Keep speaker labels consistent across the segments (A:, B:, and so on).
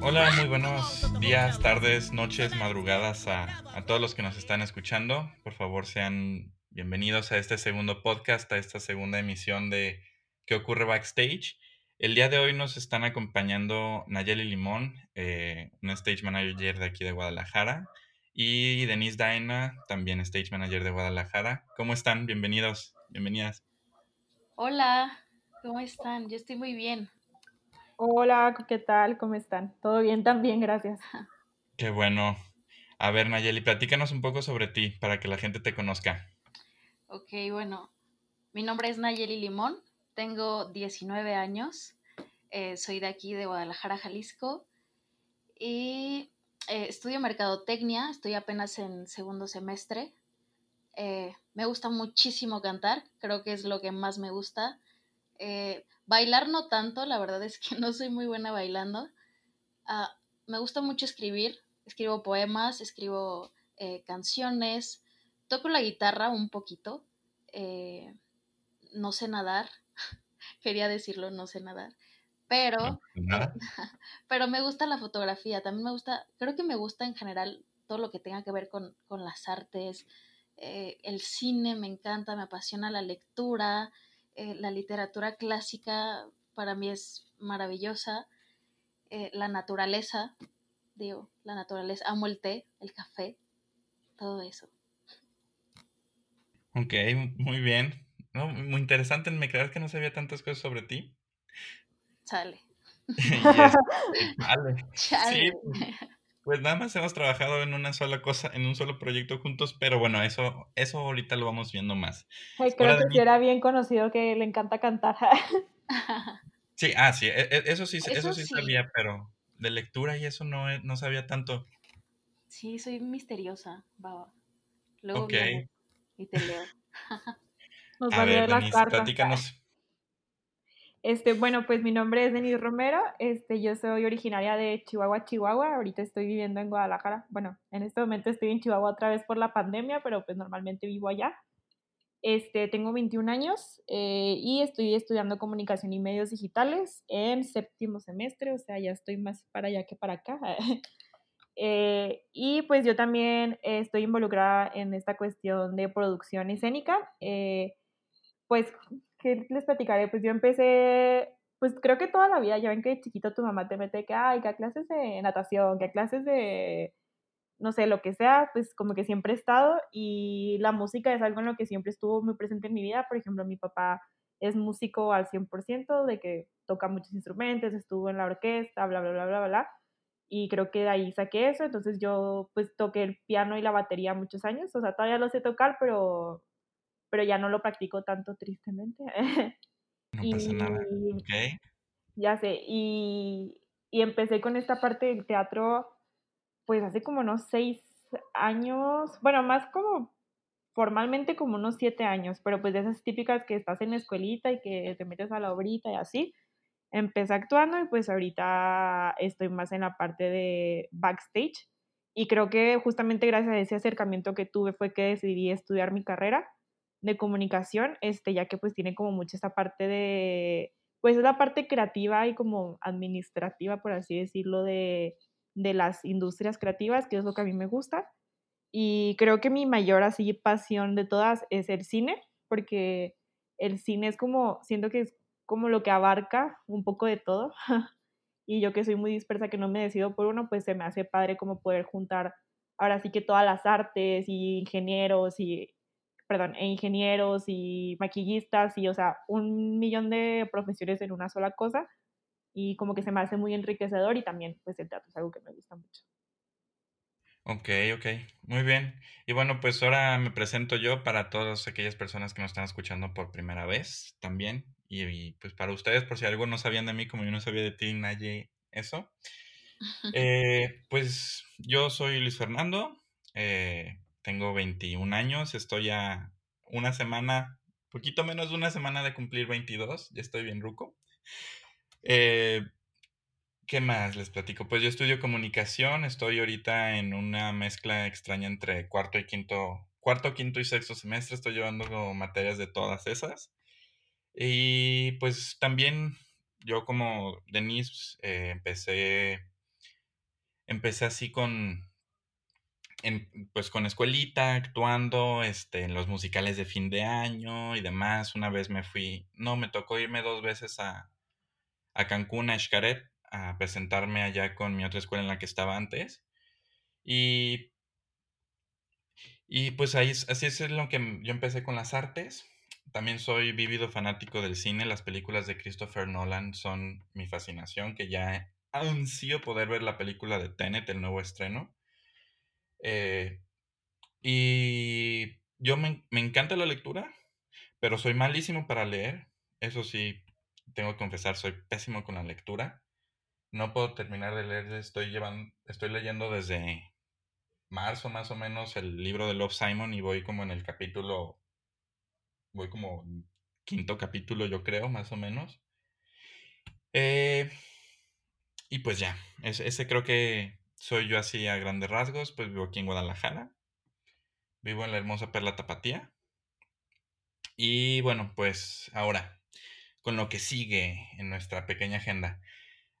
A: Hola, muy buenos días, tardes, noches, madrugadas a, a todos los que nos están escuchando. Por favor, sean bienvenidos a este segundo podcast, a esta segunda emisión de ¿Qué ocurre backstage? El día de hoy nos están acompañando Nayeli Limón, eh, una stage manager de aquí de Guadalajara, y Denise Daena, también stage manager de Guadalajara. ¿Cómo están? Bienvenidos, bienvenidas.
B: Hola, ¿cómo están? Yo estoy muy bien.
C: Hola, ¿qué tal? ¿Cómo están? Todo bien también, gracias.
A: Qué bueno. A ver, Nayeli, platícanos un poco sobre ti para que la gente te conozca.
B: Ok, bueno, mi nombre es Nayeli Limón, tengo 19 años, eh, soy de aquí, de Guadalajara, Jalisco, y eh, estudio mercadotecnia, estoy apenas en segundo semestre. Eh, me gusta muchísimo cantar, creo que es lo que más me gusta. Bailar no tanto, la verdad es que no soy muy buena bailando. Ah, me gusta mucho escribir, escribo poemas, escribo canciones, toco la guitarra un poquito, no sé nadar, quería decirlo, no sé nadar, pero, pero me gusta la fotografía, también me gusta, creo que me gusta en general todo lo que tenga que ver con, las artes, eh, el cine me encanta, me apasiona la lectura, eh, la literatura clásica para mí es maravillosa, eh, la naturaleza, digo, la naturaleza, amo el té, el café, todo eso.
A: Ok, muy bien. No, muy interesante, me creas que no sabía tantas cosas sobre ti.
B: Chale.
A: Chale. Sí, pues, nada más hemos trabajado en una sola cosa, en un solo proyecto juntos, pero bueno, eso, eso ahorita lo vamos viendo más.
C: creo que sí era bien conocido que le encanta cantar.
A: sí, ah, sí, e, e, eso sí, eso, sí, sabía, pero de lectura y eso no, no sabía tanto.
B: Sí, soy misteriosa, baba. Luego okay. y te leo.
C: Nos a ver, las cartas. Este, bueno, pues mi nombre es Denise Romero, este, yo soy originaria de Chihuahua, Chihuahua, ahorita estoy viviendo en Guadalajara, bueno, en este momento estoy en Chihuahua otra vez por la pandemia, pero pues normalmente vivo allá. Este, tengo 21 años eh, y estoy estudiando comunicación y medios digitales en séptimo semestre, o sea, ya estoy más para allá que para acá. Eh, y pues yo también estoy involucrada en esta cuestión de producción escénica. Eh, pues, ¿qué les platicaré? Pues yo empecé, pues creo que toda la vida, ya ven que de chiquito tu mamá te mete que, ay, que clases de natación, que clases de, no sé, lo que sea, pues como que siempre he estado y la música es algo en lo que siempre estuvo muy presente en mi vida. Por ejemplo, mi papá es músico al 100%, de que toca muchos instrumentos, estuvo en la orquesta, bla, bla, bla, bla, bla. Y creo que de ahí saqué eso. Entonces yo pues toqué el piano y la batería muchos años. O sea, todavía lo sé tocar, pero pero ya no lo practico tanto tristemente.
A: No pasa nada. Ok.
C: Ya sé, y, y, empecé con esta parte del teatro, pues hace como unos seis años, bueno, más como formalmente como unos siete años, pero pues de esas típicas que estás en la escuelita y que te metes a la obrita y así. Empecé actuando y pues ahorita estoy más en la parte de backstage. Y creo que justamente gracias a ese acercamiento que tuve fue que decidí estudiar mi carrera de comunicación, este, ya que pues tiene como mucha esta parte de, pues es la parte creativa y como administrativa, por así decirlo, de, de las industrias creativas, que es lo que a mí me gusta. Y creo que mi mayor así pasión de todas es el cine, porque el cine es como, siento que es como lo que abarca un poco de todo. y yo que soy muy dispersa, que no me decido por uno, pues se me hace padre como poder juntar ahora sí que todas las artes y ingenieros y perdón, e ingenieros y maquillistas y, o sea, un millón de profesiones en una sola cosa y como que se me hace muy enriquecedor y también pues el teatro es algo que me gusta mucho.
A: Ok, ok, muy bien. Y bueno, pues ahora me presento yo para todas aquellas personas que nos están escuchando por primera vez también. Y, pues para ustedes, por si algo no sabían de mí, como yo no sabía de ti, Naye, eso. Eh, pues yo soy Luis Fernando, eh, tengo 21 años, estoy a una semana, poquito menos de una semana de cumplir 22, ya estoy bien ruco. Eh, ¿Qué más les platico? Pues yo estudio comunicación, estoy ahorita en una mezcla extraña entre cuarto y quinto, cuarto, quinto y sexto semestre, estoy llevando materias de todas esas. Y pues también yo como Denise eh, empecé, empecé así con, pues con escuelita, actuando, este, en los musicales de fin de año y demás. Una vez me fui, no, me tocó irme dos veces a, a Cancún, a Xcaret, a presentarme allá con mi otra escuela en la que estaba antes. Y, y pues ahí, así es lo que yo empecé con las artes. También soy vívido fanático del cine. Las películas de Christopher Nolan son mi fascinación, que ya ansío poder ver la película de Tenet, el nuevo estreno. Eh, y yo me, me encanta la lectura, pero soy malísimo para leer. Eso sí, tengo que confesar, soy pésimo con la lectura. No puedo terminar de leer, estoy, llevando, estoy leyendo desde marzo más o menos el libro de Love Simon y voy como en el capítulo, voy como quinto capítulo yo creo, más o menos. Eh, y pues ya, ese, creo que soy yo así a grandes rasgos, pues vivo aquí en Guadalajara, vivo en la hermosa Perla Tapatía. Y bueno, pues ahora, con lo que sigue en nuestra pequeña agenda.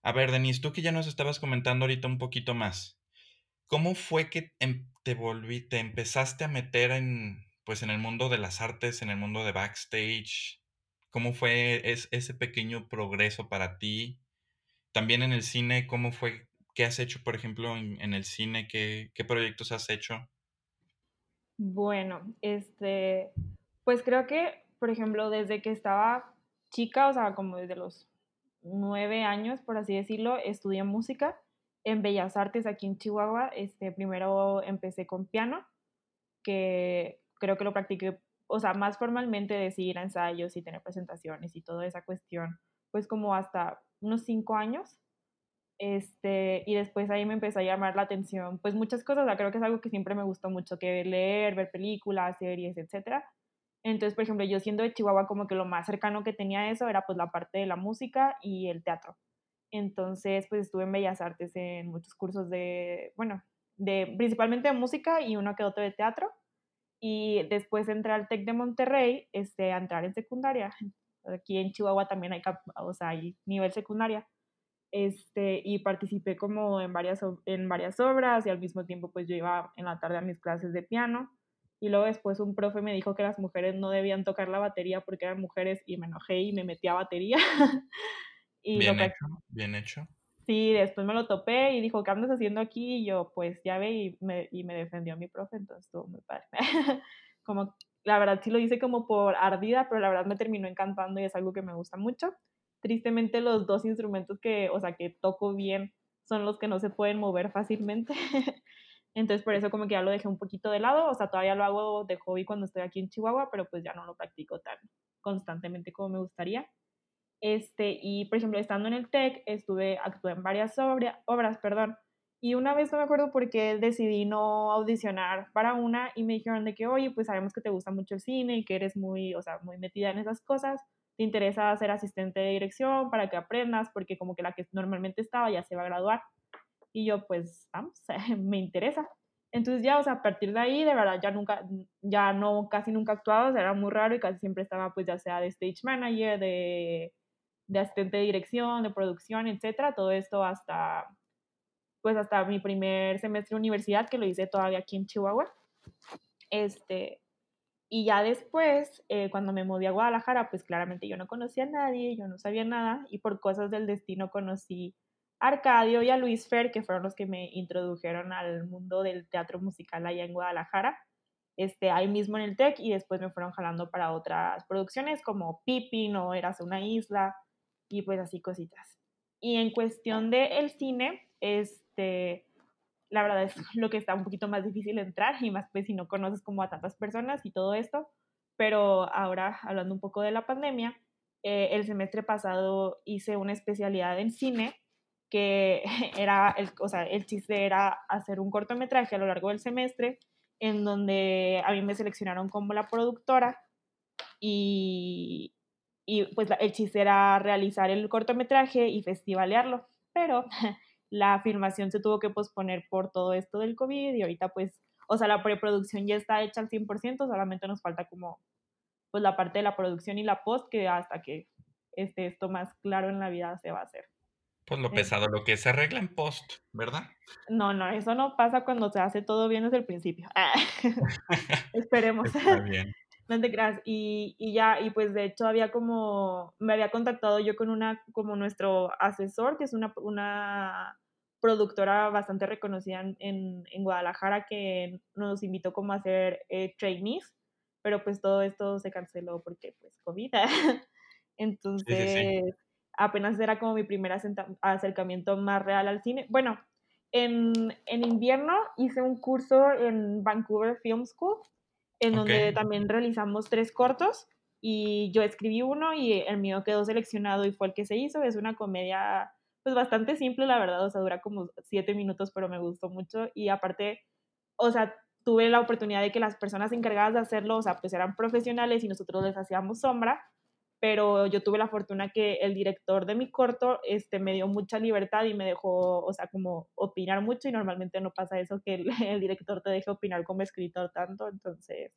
A: A ver, Denise, tú que ya nos estabas comentando ahorita un poquito más, ¿cómo fue que em, te volví, te empezaste a meter en, pues, en el mundo de las artes, en el mundo de backstage? ¿Cómo fue ese pequeño progreso para ti? También en el cine, ¿cómo fue? ¿Qué has hecho, por ejemplo, en, el cine? ¿Qué, ¿Qué proyectos has hecho?
C: Bueno, este, pues creo que, por ejemplo, desde que estaba chica, o sea, como desde los nueve años, por así decirlo, estudié música en Bellas Artes aquí en Chihuahua. Este, primero empecé con piano, que creo que lo practiqué, o sea, más formalmente de ir a ensayos y tener presentaciones y toda esa cuestión, pues como hasta unos cinco años. Este, y después ahí me empezó a llamar la atención, pues muchas cosas, creo que es algo que siempre me gustó mucho, que leer, ver películas, series, etcétera. Entonces, por ejemplo, yo siendo de Chihuahua, como que lo más cercano que tenía a eso era pues la parte de la música y el teatro. Entonces, pues estuve en Bellas Artes en muchos cursos de, bueno, de principalmente de música y uno que otro de teatro. Y después entré al TEC de Monterrey, este, a entrar en secundaria. Aquí en Chihuahua también hay, o sea, hay nivel secundaria. Este, y participé como en varias, en varias obras y al mismo tiempo pues yo iba en la tarde a mis clases de piano y luego después un profe me dijo que las mujeres no debían tocar la batería porque eran mujeres y me enojé y me metí a batería.
A: y bien hecho, bien hecho.
C: Sí, después me lo topé y dijo, ¿qué andas haciendo aquí? Y yo, pues ya ve, y me, y me defendió mi profe, entonces estuvo muy padre. como, la verdad sí lo hice como por ardida, pero la verdad me terminó encantando y es algo que me gusta mucho. Tristemente los dos instrumentos que, o sea, que toco bien son los que no se pueden mover fácilmente. Entonces por eso como que ya lo dejé un poquito de lado, o sea, todavía lo hago de hobby cuando estoy aquí en Chihuahua, pero pues ya no lo practico tan constantemente como me gustaría. Este, y por ejemplo, estando en el TEC, estuve, actué en varias obras, perdón, y una vez no me acuerdo por qué decidí no audicionar para una y me dijeron de que, oye, pues sabemos que te gusta mucho el cine y que eres muy, o sea, muy metida en esas cosas, te interesa ser asistente de dirección para que aprendas, porque como que la que normalmente estaba ya se va a graduar. Y yo, pues, vamos, me interesa. Entonces ya, o sea, a partir de ahí, de verdad, ya nunca, ya no, casi nunca actuaba, o sea, era muy raro y casi siempre estaba, pues, ya sea de stage manager, de, de asistente de dirección, de producción, etcétera, todo esto hasta, pues, hasta mi primer semestre de universidad, que lo hice todavía aquí en Chihuahua. Este, y ya después, eh, cuando me moví a Guadalajara, pues claramente yo no conocía a nadie, yo no sabía nada, y por cosas del destino conocí Arcadio y a Luis Fer, que fueron los que me introdujeron al mundo del teatro musical allá en Guadalajara, este, ahí mismo en el TEC, y después me fueron jalando para otras producciones como Pipi, No Eras una Isla, y pues así cositas. Y en cuestión del el cine, este, la verdad es lo que está un poquito más difícil entrar, y más pues si no conoces como a tantas personas y todo esto, pero ahora hablando un poco de la pandemia, eh, el semestre pasado hice una especialidad en cine que era, el, o sea, el chiste era hacer un cortometraje a lo largo del semestre en donde a mí me seleccionaron como la productora y, y pues el chiste era realizar el cortometraje y festivalearlo, pero la filmación se tuvo que posponer por todo esto del COVID y ahorita pues, o sea, la preproducción ya está hecha al 100%, solamente nos falta como pues la parte de la producción y la post que hasta que este, esto más claro en la vida se va a hacer.
A: Pues lo pesado, lo que se arregla en post, ¿verdad?
C: No, no, eso no pasa cuando se hace todo bien desde el principio. Esperemos.
A: Está bien.
C: No te creas. Y, y, ya, y pues de hecho había como, me había contactado yo con una, como nuestro asesor, que es una, una productora bastante reconocida en, en, Guadalajara, que nos invitó como a hacer eh, trainees, pero pues todo esto se canceló porque pues COVID. Entonces, apenas era como mi primer acercamiento más real al cine. Bueno, en, en invierno hice un curso en Vancouver Film School en donde también realizamos tres cortos y yo escribí uno y el mío quedó seleccionado y fue el que se hizo. Es una comedia pues bastante simple, la verdad, o sea, dura como siete minutos, pero me gustó mucho y aparte, o sea, tuve la oportunidad de que las personas encargadas de hacerlo, o sea, pues eran profesionales y nosotros les hacíamos sombra, pero yo tuve la fortuna que el director de mi corto este, me dio mucha libertad y me dejó, o sea, como opinar mucho y normalmente no pasa eso, que el, el director te deje opinar como escritor tanto, entonces,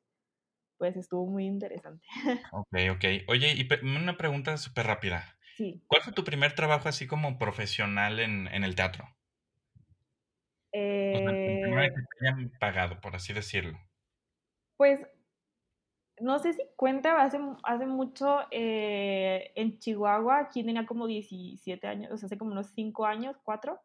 C: pues estuvo muy interesante.
A: Ok, ok. Oye, y una pregunta súper rápida.
C: Sí.
A: ¿Cuál fue tu primer trabajo así como profesional en, en el teatro?
C: Eh,
A: o sea, el primer que te hayan pagado, por así decirlo.
C: Pues no sé si cuenta, hace, hace mucho eh, en Chihuahua, aquí tenía como 17 años, o sea, hace como unos 5 años, 4,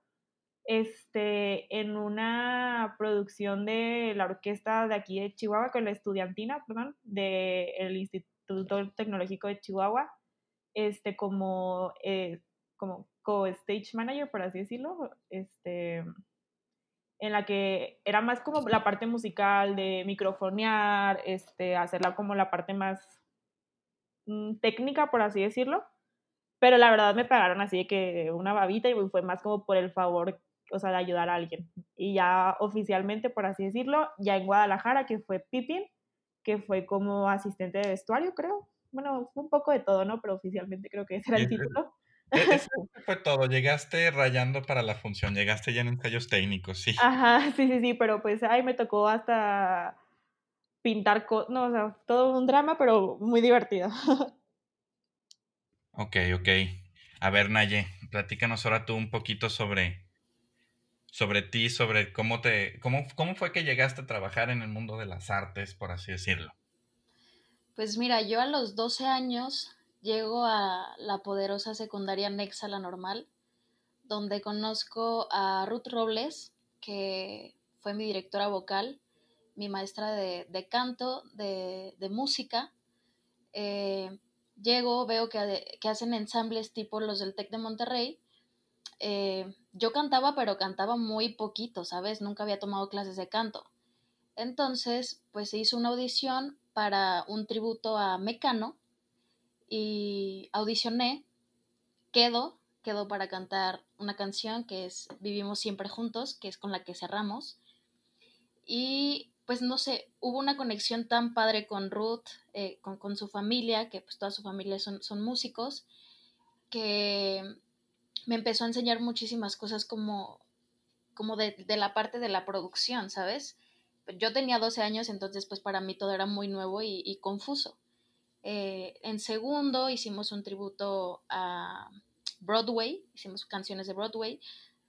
C: este, en una producción de la orquesta de aquí de Chihuahua, con la estudiantina, perdón, del Instituto Tecnológico de Chihuahua, este, como, eh, como co-stage manager, por así decirlo, este, en la que era más como la parte musical de microfonear, este, hacerla como la parte más mm, técnica, por así decirlo. Pero la verdad me pagaron así de que una babita y fue más como por el favor, o sea, de ayudar a alguien. Y ya oficialmente, por así decirlo, ya en Guadalajara, que fue Pipin, que fue como asistente de vestuario, creo. Bueno, fue un poco de todo, ¿no? Pero oficialmente creo que ese era el título.
A: E-, eso fue todo, llegaste rayando para la función, llegaste ya en ensayos técnicos, sí.
C: Ajá, sí, sí, sí, pero pues ahí me tocó hasta pintar, no, o sea, todo un drama, pero muy divertido.
A: Ok, ok. A ver, Naye, platícanos ahora tú un poquito sobre, sobre ti, sobre cómo te, cómo, cómo fue que llegaste a trabajar en el mundo de las artes, por así decirlo.
B: Pues mira, yo a los 12 años llego a la poderosa secundaria Nexa La Normal, donde conozco a Ruth Robles, que fue mi directora vocal, mi maestra de, canto, de, música. Eh, llego, veo que, hacen ensambles tipo los del TEC de Monterrey. Eh, yo cantaba, pero cantaba muy poquito, ¿sabes? Nunca había tomado clases de canto. Entonces, pues se hizo una audición para un tributo a Mecano, y audicioné, quedo, quedo para cantar una canción que es Vivimos siempre juntos, que es con la que cerramos. Y pues no sé, hubo una conexión tan padre con Ruth, eh, con, su familia, que pues toda su familia son, son músicos, que me empezó a enseñar muchísimas cosas como, como de, la parte de la producción, ¿sabes? Yo tenía 12 años, entonces pues para mí todo era muy nuevo y confuso. Eh, en segundo hicimos un tributo a Broadway, hicimos canciones de Broadway,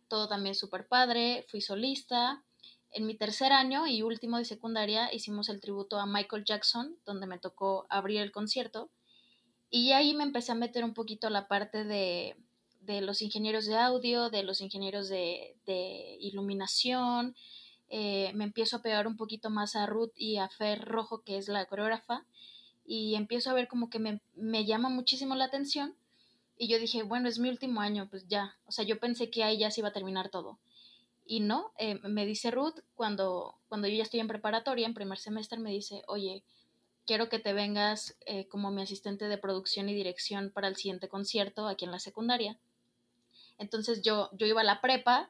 B: todo también súper padre, fui solista. En mi tercer año y último de secundaria hicimos el tributo a Michael Jackson, donde me tocó abrir el concierto. Y ahí me empecé a meter un poquito la parte de, los ingenieros de audio, de los ingenieros de, iluminación. Eh, me empiezo a pegar un poquito más a Ruth y a Fer Rojo, que es la coreógrafa y empiezo a ver como que me, me, llama muchísimo la atención y yo dije, bueno, es mi último año, pues ya, o sea, yo pensé que ahí ya se iba a terminar todo. Y no, eh, me dice Ruth, cuando, cuando yo ya estoy en preparatoria, en primer semestre, me dice, oye, quiero que te vengas eh, como mi asistente de producción y dirección para el siguiente concierto aquí en la secundaria. Entonces yo, yo iba a la prepa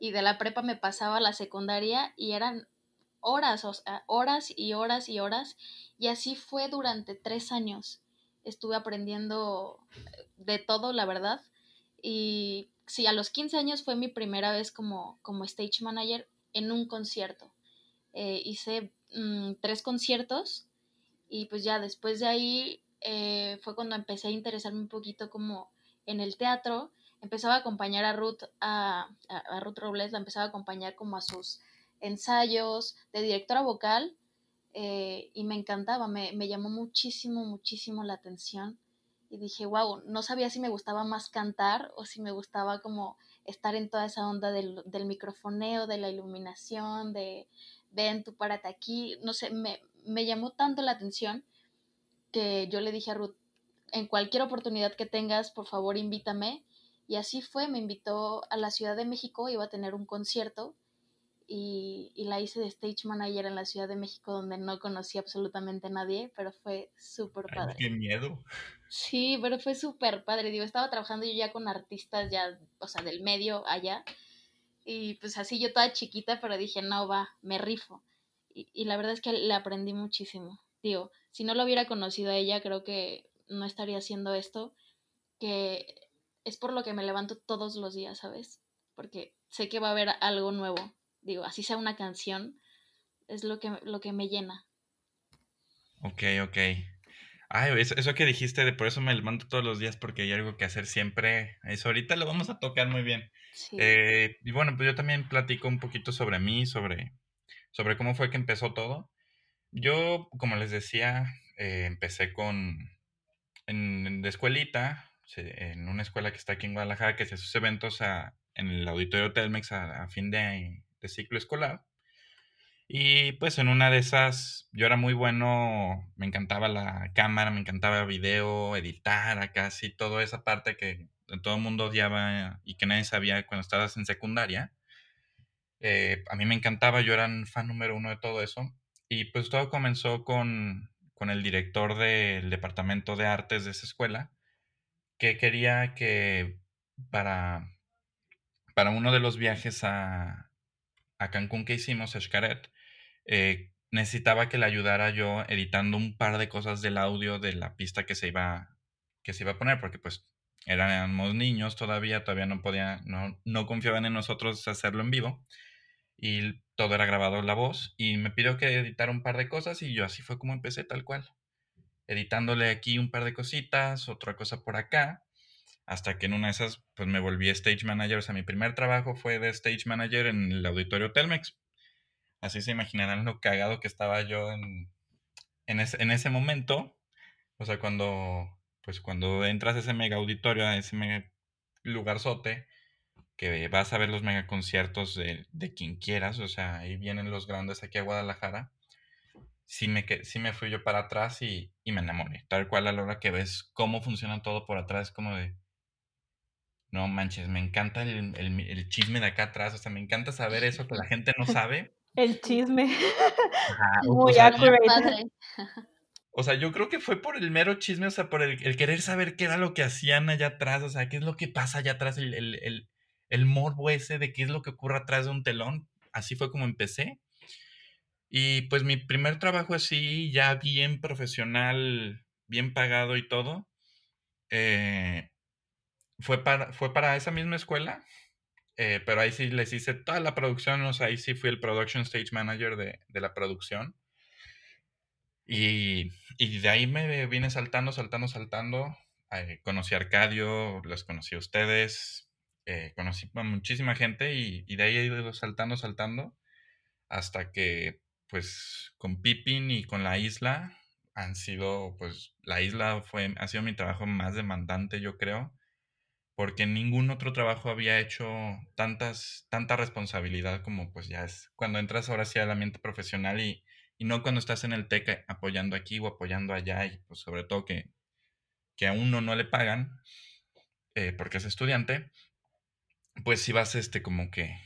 B: y de la prepa me pasaba a la secundaria y eran horas, o horas y horas y horas. Y así fue durante tres años. Estuve aprendiendo de todo, la verdad. Y sí, a los 15 años fue mi primera vez como, como stage manager en un concierto. Eh, hice mm, tres conciertos y pues ya después de ahí eh, fue cuando empecé a interesarme un poquito como en el teatro. Empezaba a acompañar a Ruth, a, a, Ruth Robles, la empezaba a acompañar como a sus ensayos de directora vocal eh, y me encantaba, me, me, llamó muchísimo, muchísimo la atención y dije, wow, no sabía si me gustaba más cantar o si me gustaba como estar en toda esa onda del, del microfoneo, de la iluminación, de ven, tú párate aquí, no sé, me, me llamó tanto la atención que yo le dije a Ruth, en cualquier oportunidad que tengas, por favor invítame. Y así fue, me invitó a la Ciudad de México, iba a tener un concierto y, y, la hice de stage manager en la Ciudad de México donde no conocí absolutamente a nadie, pero fue súper padre.
A: ¡Qué miedo!
B: Sí, pero fue súper padre. Digo, estaba trabajando yo ya con artistas ya, o sea, del medio allá. Y pues así yo toda chiquita, pero dije, no, va, me rifo. Y, y la verdad es que le aprendí muchísimo. Digo, si no lo hubiera conocido a ella, creo que no estaría haciendo esto, que es por lo que me levanto todos los días, ¿sabes? Porque sé que va a haber algo nuevo. Digo, así sea una canción, es lo que, lo que me llena.
A: Ok, ok. Ay, eso, eso, que dijiste de por eso me levanto todos los días porque hay algo que hacer siempre. Eso ahorita lo vamos a tocar muy bien. Sí. Eh, y bueno, pues yo también platico un poquito sobre mí, sobre, sobre cómo fue que empezó todo. Yo, como les decía, eh, empecé con en, de escuelita, en una escuela que está aquí en Guadalajara, que se hace eventos a, en el auditorio Telmex a, a fin de, de, ciclo escolar. Y pues en una de esas, yo era muy bueno, me encantaba la cámara, me encantaba video, editar, acá casi toda esa parte que todo el mundo odiaba y que nadie sabía cuando estabas en secundaria. Eh, a mí me encantaba, yo era un fan número uno de todo eso. Y pues todo comenzó con, con el director del departamento de artes de esa escuela, que quería que para, para uno de los viajes a, a Cancún que hicimos, a eh, necesitaba que le ayudara yo editando un par de cosas del audio de la pista que se iba, que se iba a poner, porque pues éramos niños todavía, todavía no podía, no, no confiaban en nosotros hacerlo en vivo y todo era grabado la voz y me pidió que editara un par de cosas y yo así fue como empecé tal cual, editándole aquí un par de cositas, otra cosa por acá, hasta que en una de esas pues me volví stage manager, o sea, mi primer trabajo fue de stage manager en el auditorio Telmex. Así se imaginarán lo cagado que estaba yo en, en, ese, en ese momento, o sea, cuando pues cuando entras a ese mega auditorio, a ese mega lugarzote, que vas a ver los megaconciertos de, de quien quieras, o sea, ahí vienen los grandes aquí a Guadalajara, sí me, sí me fui yo para atrás y, y me enamoré. Tal cual a la hora que ves cómo funciona todo por atrás, como de, no manches, me encanta el, el, el, chisme de acá atrás, o sea, me encanta saber eso que la gente no sabe.
C: El chisme. Muy o sea, accurate.
A: O sea, yo creo que fue por el mero chisme, o sea, por el, el, querer saber qué era lo que hacían allá atrás, o sea, qué es lo que pasa allá atrás, el, el, el morbo ese de qué es lo que ocurre atrás de un telón. Así fue como empecé. Y pues mi primer trabajo así, ya bien profesional, bien pagado y todo, eh, fue, para, fue para esa misma escuela, eh, pero ahí sí les hice toda la producción, o sea, ahí sí fui el production stage manager de, de la producción. Y, y, de ahí me vine saltando, saltando, saltando. Eh, conocí a Arcadio, los conocí a ustedes, eh, conocí a muchísima gente y, y, de ahí he ido saltando, saltando, hasta que pues con Pippin y con la isla han sido, pues la isla fue, ha sido mi trabajo más demandante, yo creo, porque ningún otro trabajo había hecho tantas, tanta responsabilidad como pues ya es cuando entras ahora sí al ambiente profesional y, y no cuando estás en el TEC apoyando aquí o apoyando allá y pues sobre todo que, que a uno no le pagan eh, porque es estudiante, pues si vas este como que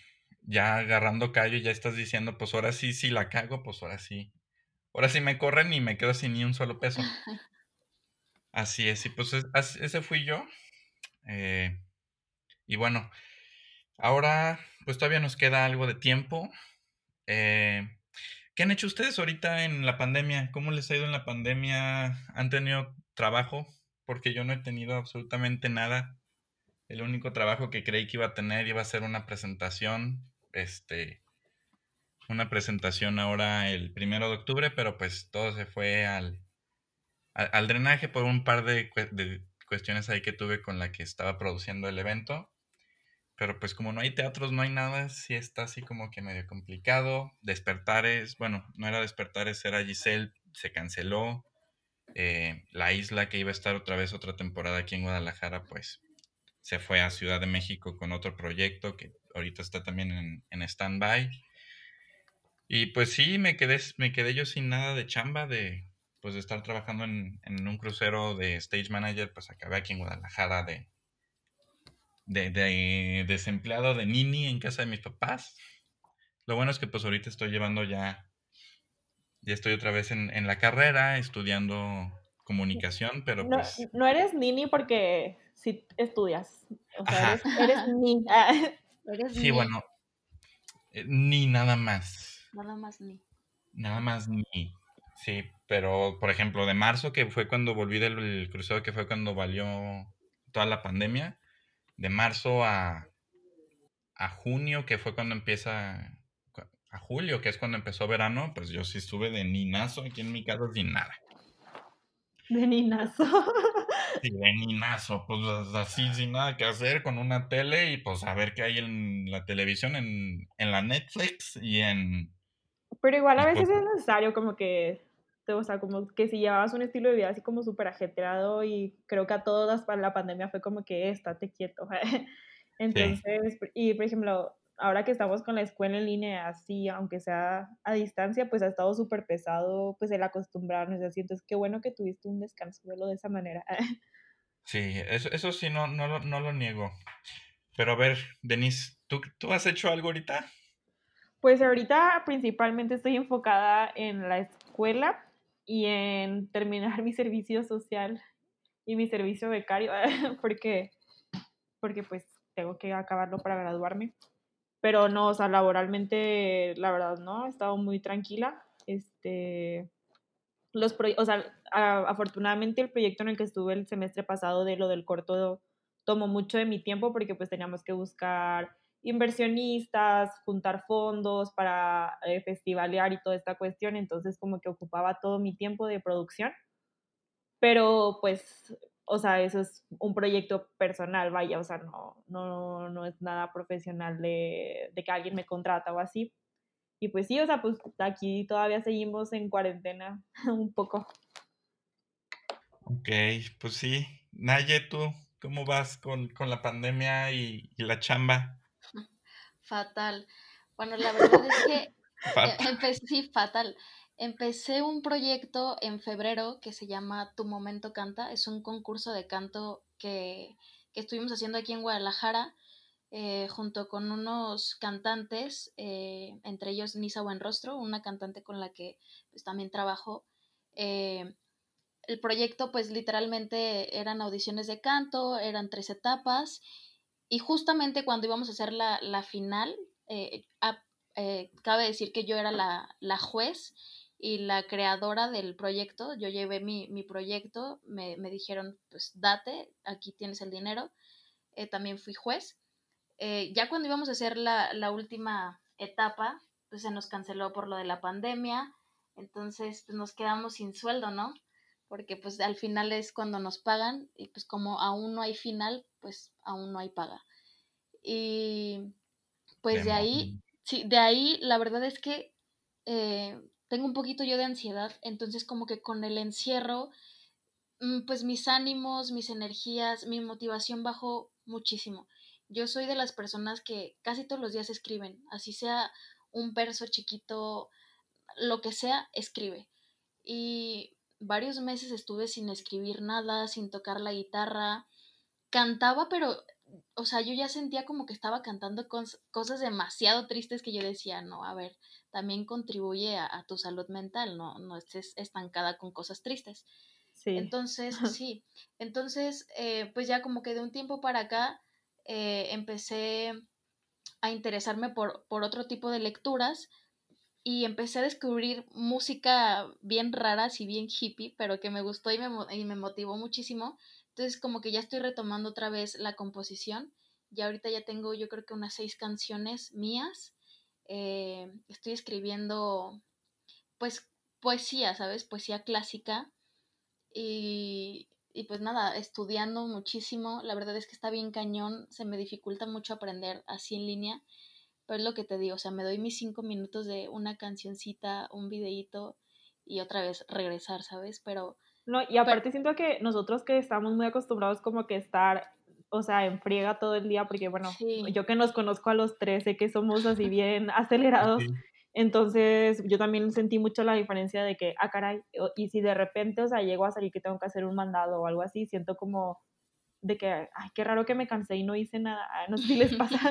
A: ya agarrando callo ya estás diciendo, pues ahora sí, sí la cago, pues ahora sí. Ahora sí me corren y me quedo sin ni un solo peso. Así es, y pues ese fui yo. Eh, y bueno, ahora pues todavía nos queda algo de tiempo. Eh, ¿Qué han hecho ustedes ahorita en la pandemia? ¿Cómo les ha ido en la pandemia? ¿Han tenido trabajo? Porque yo no he tenido absolutamente nada. El único trabajo que creí que iba a tener iba a ser una presentación, este, una presentación ahora el primero de octubre, pero pues todo se fue al, al, drenaje por un par de, de, cuestiones ahí que tuve con la que estaba produciendo el evento. Pero pues como no hay teatros, no hay nada, sí está así como que medio complicado. Despertares, bueno, no era Despertares, era Giselle, se canceló. Eh, la isla que iba a estar otra vez otra temporada aquí en Guadalajara, pues se fue a Ciudad de México con otro proyecto que ahorita está también en, en stand-by. Y pues sí, me quedé, me quedé yo sin nada de chamba de, pues, de estar trabajando en, en un crucero de stage manager, pues acabé aquí en Guadalajara de, de, de, desempleado de nini en casa de mis papás. Lo bueno es que pues ahorita estoy llevando ya, ya estoy otra vez en, en la carrera, estudiando comunicación, pero
C: no,
A: pues...
C: No eres nini porque si estudias, o sea, eres, eres, ni.
A: eres sí, bueno, eh, ni nada más.
B: Nada más ni.
A: Nada más ni. Sí, pero por ejemplo, de marzo, que fue cuando volví del crucero, que fue cuando valió toda la pandemia, de marzo a, a junio, que fue cuando empieza, a julio, que es cuando empezó verano, pues yo sí estuve de ninazo aquí en mi casa sin nada.
C: De ninazo.
A: Sí, de ninazo, pues así sin nada que hacer, con una tele y pues a ver qué hay en la televisión, en, en la Netflix y en...
C: Pero igual a veces pues es necesario como que o sea, como que si llevabas un estilo de vida así como súper ajetreado y creo que a todas la pandemia fue como que estate quieto. Entonces, y por ejemplo, ahora que estamos con la escuela en línea así, aunque sea a distancia, pues ha estado súper pesado pues el acostumbrarnos así. Entonces, qué bueno que tuviste un descanso de esa manera.
A: Sí, eso, eso sí, no, no, no lo niego. Pero a ver, Denise, ¿tú, ¿tú has hecho algo ahorita?
C: Pues ahorita principalmente estoy enfocada en la escuela y en terminar mi servicio social y mi servicio becario, porque, porque pues tengo que acabarlo para graduarme. Pero no, o sea, laboralmente, la verdad, no, he estado muy tranquila. Este, los o sea, afortunadamente el proyecto en el que estuve el semestre pasado de lo del corto tomó mucho de mi tiempo porque pues teníamos que buscar inversionistas, juntar fondos para eh, festivalear y toda esta cuestión, entonces como que ocupaba todo mi tiempo de producción, pero pues, o sea, eso es un proyecto personal, vaya, o sea, no, no, no es nada profesional de, de que alguien me contrata o así. Y pues sí, o sea, pues aquí todavía seguimos en cuarentena un poco.
A: Ok, pues sí. Naye, ¿tú cómo vas con, con la pandemia y, y la chamba?
B: Fatal. Bueno, la verdad es que eh, empecé, sí, fatal. Empecé un proyecto en febrero que se llama Tu Momento Canta. Es un concurso de canto que, que estuvimos haciendo aquí en Guadalajara eh, junto con unos cantantes, eh, entre ellos Nisa Buenrostro, una cantante con la que pues, también trabajo. el proyecto pues literalmente eran audiciones de canto, eran tres etapas y justamente cuando íbamos a hacer la, la final, eh, eh, cabe decir que yo era la, la, juez y la creadora del proyecto. Yo llevé mi, mi proyecto, me, me, dijeron, pues date, aquí tienes el dinero. Eh, también fui juez. Ya cuando íbamos a hacer la, la, última etapa, pues se nos canceló por lo de la pandemia. Entonces pues, nos quedamos sin sueldo, ¿no? porque pues al final es cuando nos pagan y pues como aún no hay final, pues aún no hay paga. Y pues de ahí, sí, de ahí la verdad es que eh, tengo un poquito yo de ansiedad, entonces como que con el encierro, mm, pues mis ánimos, mis energías, mi motivación bajó muchísimo. Yo soy de las personas que casi todos los días escriben, así sea un verso chiquito, lo que sea, escribe. Y varios meses estuve sin escribir nada, sin tocar la guitarra. Cantaba, pero, o sea, yo ya sentía como que estaba cantando cosas demasiado tristes que yo decía, no, a ver, también contribuye a, tu salud mental, no, no estés estancada con cosas tristes. Sí. Entonces, sí, entonces, eh, pues ya como que de un tiempo para acá eh, empecé a interesarme por, por otro tipo de lecturas y empecé a descubrir música bien rara, y bien hippie, pero que me gustó y me, y me motivó muchísimo. Entonces como que ya estoy retomando otra vez la composición. Y ahorita ya tengo yo creo que unas seis canciones mías. Eh, estoy escribiendo pues poesía, ¿sabes? Poesía clásica. Y, y pues nada, estudiando muchísimo. La verdad es que está bien cañón, se me dificulta mucho aprender así en línea. Pero es lo que te digo, o sea, me doy mis cinco minutos de una cancioncita, un videíto y otra vez regresar, ¿sabes? Pero...
C: No, y aparte siento que nosotros que estamos muy acostumbrados como que estar, o sea, en friega todo el día, porque bueno, yo que nos conozco a los tres, sé que somos así bien acelerados. Entonces, yo también sentí mucho la diferencia de que, ah, caray, y si de repente, o sea, llego a salir que tengo que hacer un mandado o algo así, siento como de que, ay, qué raro que me cansé y no hice nada. No sé si les pasa.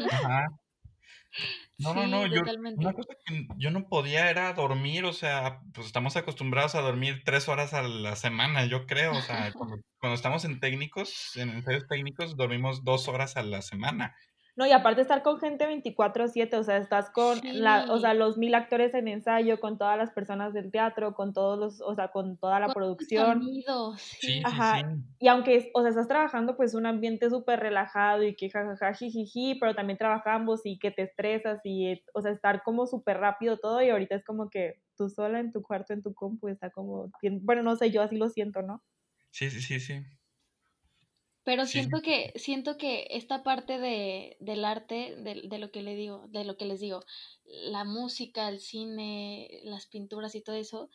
A: No, no, no, yo, una cosa que yo no podía era dormir, o sea, pues estamos acostumbrados a dormir tres horas a la semana, yo creo, o sea, cuando, cuando estamos en técnicos, en ensayos técnicos, dormimos dos horas a la semana.
C: No, y aparte estar con gente 24/7, o sea, estás con la, o sea, los mil actores en ensayo, con todas las personas del teatro, con todos los, o sea, con toda la producción.
B: Sonidos, sí.
C: Ajá. Y aunque, o sea, estás trabajando pues un ambiente súper relajado y que jajaja, jijiji, pero también trabajamos y que te estresas y, o sea, estar como súper rápido todo y ahorita es como que tú sola en tu cuarto, en tu compu, está como, bueno, no sé, yo así lo siento, ¿no?
A: Sí, sí, sí, sí.
B: Pero siento que, siento que esta parte de, del arte, de, de, lo que le digo, de lo que les digo, la música, el cine, las pinturas y todo eso,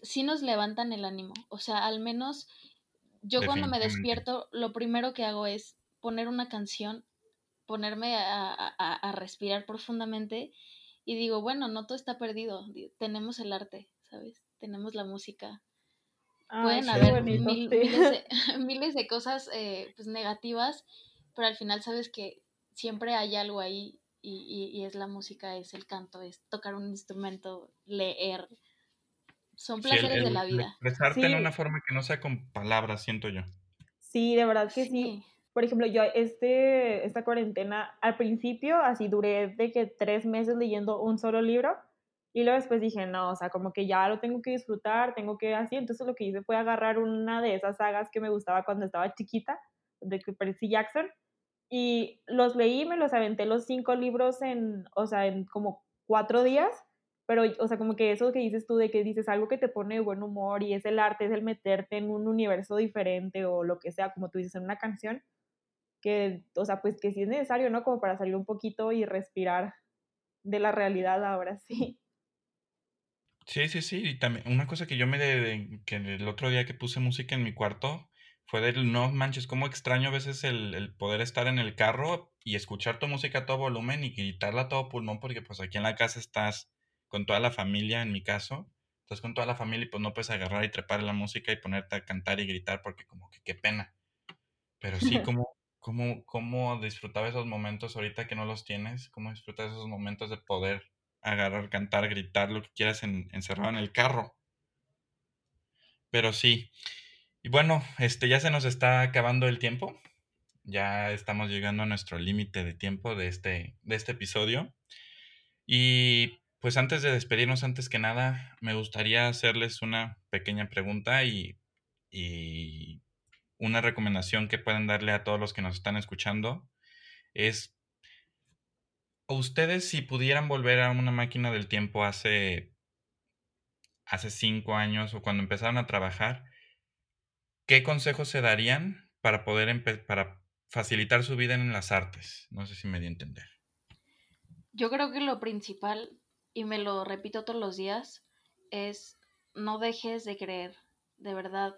B: sí nos levantan el ánimo. O sea, al menos yo cuando me despierto, lo primero que hago es poner una canción, ponerme a, a, a respirar profundamente y digo, bueno, no todo está perdido, tenemos el arte, ¿sabes? Tenemos la música, Pueden haber miles, de, cosas eh, pues, negativas, pero al final sabes que siempre hay algo ahí y, y, es la música, es el canto, es tocar un instrumento, leer. Son placeres de la vida.
A: Expresarte en una forma que no sea con palabras, siento yo.
C: Sí, de verdad que sí. Por ejemplo, yo este, esta cuarentena, al principio, así duré de que tres meses leyendo un solo libro y luego después dije, no, o sea, como que ya lo tengo que disfrutar, tengo que así. Entonces lo que hice fue agarrar una de esas sagas que me gustaba cuando estaba chiquita, de Percy Jackson, y los leí, me los aventé los cinco libros en, o sea, en como cuatro días. Pero, o sea, como que eso que dices tú, de que dices algo que te pone de buen humor y es el arte, es el meterte en un universo diferente o lo que sea, como tú dices, en una canción, que, o sea, pues que sí es necesario, ¿no? Como para salir un poquito y respirar de la realidad ahora sí.
A: Sí, sí, sí. Y también una cosa que yo me de, que el otro día que puse música en mi cuarto fue del no manches, cómo extraño a veces el, el poder estar en el carro y escuchar tu música a todo volumen y gritarla a todo pulmón, porque pues aquí en la casa estás con toda la familia, en mi caso, estás con toda la familia y pues no puedes agarrar y trepar la música y ponerte a cantar y gritar porque como que qué pena. Pero sí, como, cómo, cómo disfrutaba esos momentos ahorita que no los tienes, cómo disfrutas esos momentos de poder agarrar, cantar, gritar, lo que quieras encerrado en el carro. Pero sí. Y bueno, este ya se nos está acabando el tiempo. Ya estamos llegando a nuestro límite de tiempo de este, de este episodio. Y pues antes de despedirnos, antes que nada, me gustaría hacerles una pequeña pregunta y, y una recomendación que pueden darle a todos los que nos están escuchando. Es ustedes si pudieran volver a una máquina del tiempo hace, hace cinco años o cuando empezaron a trabajar, ¿qué consejos se darían para poder para facilitar su vida en las artes? No sé si me di a entender.
B: Yo creo que lo principal, y me lo repito todos los días, es no dejes de creer, de verdad.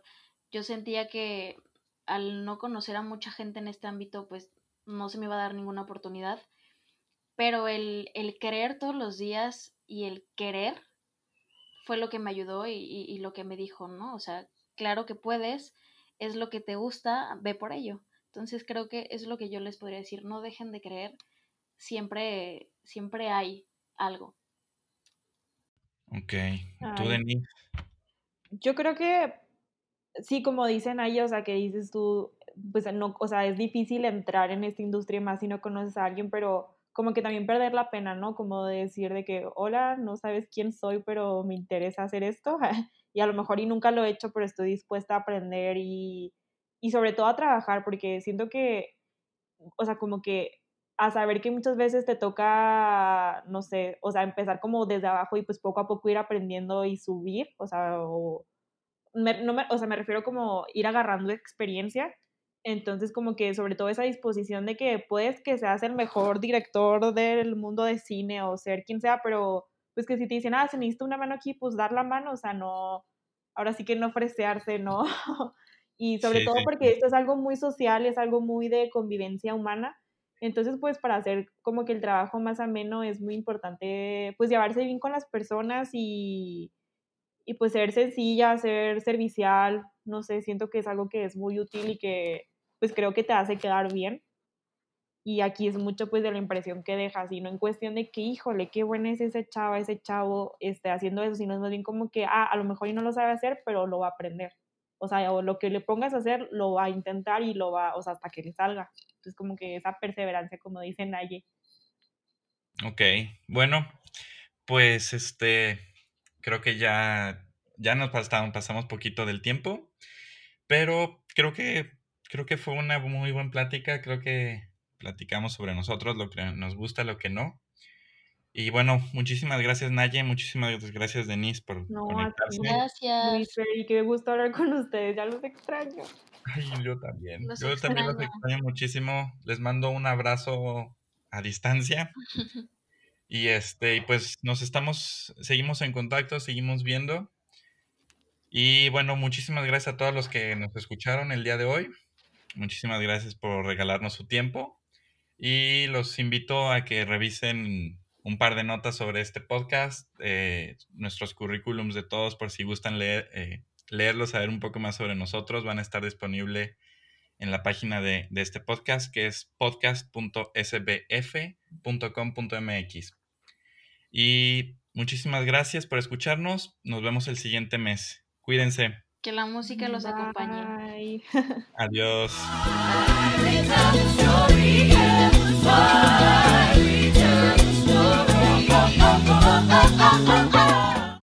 B: Yo sentía que al no conocer a mucha gente en este ámbito, pues no se me iba a dar ninguna oportunidad pero el, el querer todos los días y el querer fue lo que me ayudó y, lo que me dijo, ¿no? O sea, claro que puedes, es lo que te gusta, ve por ello. Entonces creo que es lo que yo les podría decir, no dejen de creer, siempre, siempre hay algo.
A: Ok, tú, Denise.
C: Yo creo que sí, como dicen ahí, o sea, que dices tú, pues no, o sea, es difícil entrar en esta industria más si no conoces a alguien, pero como que también perder la pena, ¿no? Como de decir de que, hola, no sabes quién soy, pero me interesa hacer esto. y a lo mejor y nunca lo he hecho, pero estoy dispuesta a aprender y, y sobre todo a trabajar, porque siento que, o sea, como que a saber que muchas veces te toca, no sé, o sea, empezar como desde abajo y pues poco a poco ir aprendiendo y subir, o sea, o, no me, o sea, me refiero como ir agarrando experiencia. Entonces, como que sobre todo esa disposición de que puedes que seas el mejor director del mundo de cine o ser quien sea, pero pues que si te dicen, ah, se necesita una mano aquí, pues dar la mano, o sea, no, ahora sí que no fresearse, ¿no? y sobre todo porque esto es algo muy social, es algo muy de convivencia humana. Entonces, pues para hacer como que el trabajo más ameno es muy importante, pues llevarse bien con las personas y, y pues ser sencilla, ser servicial, no sé, siento que es algo que es muy útil y que pues creo que te hace quedar bien. Y aquí es mucho pues de la impresión que dejas, y no en cuestión de que, híjole, qué bueno es ese chavo, ese chavo este, haciendo eso, sino es más bien como que, ah, a lo mejor no lo sabe hacer, pero lo va a aprender. O sea, o lo que le pongas a hacer, lo va a intentar y lo va, o sea, hasta que le salga. Entonces, como que esa perseverancia, como dice Naye.
A: Ok, bueno, pues este, creo que ya, ya nos pasamos, pasamos poquito del tiempo, pero creo que, creo que fue una muy buena plática, creo que platicamos sobre nosotros, lo que nos gusta, lo que no. Y bueno, muchísimas gracias Naye, muchísimas gracias Denise por
C: no, conectarse. Gracias. y qué gusto hablar con ustedes, ya los extraño.
A: Ay, yo también. yo también los extraño muchísimo. Les mando un abrazo a distancia. y este, y pues nos estamos, seguimos en contacto, seguimos viendo. Y bueno, muchísimas gracias a todos los que nos escucharon el día de hoy. Muchísimas gracias por regalarnos su tiempo. Y los invito a que revisen un par de notas sobre este podcast, eh, nuestros currículums de todos, por si gustan leer, eh, leerlos, saber un poco más sobre nosotros, van a estar disponibles en la página de, de este podcast, que es podcast.sbf.com.mx. Y muchísimas gracias por escucharnos. Nos vemos el siguiente mes. Cuídense.
B: Que la música los acompañe.
A: Adiós. oh, oh, oh.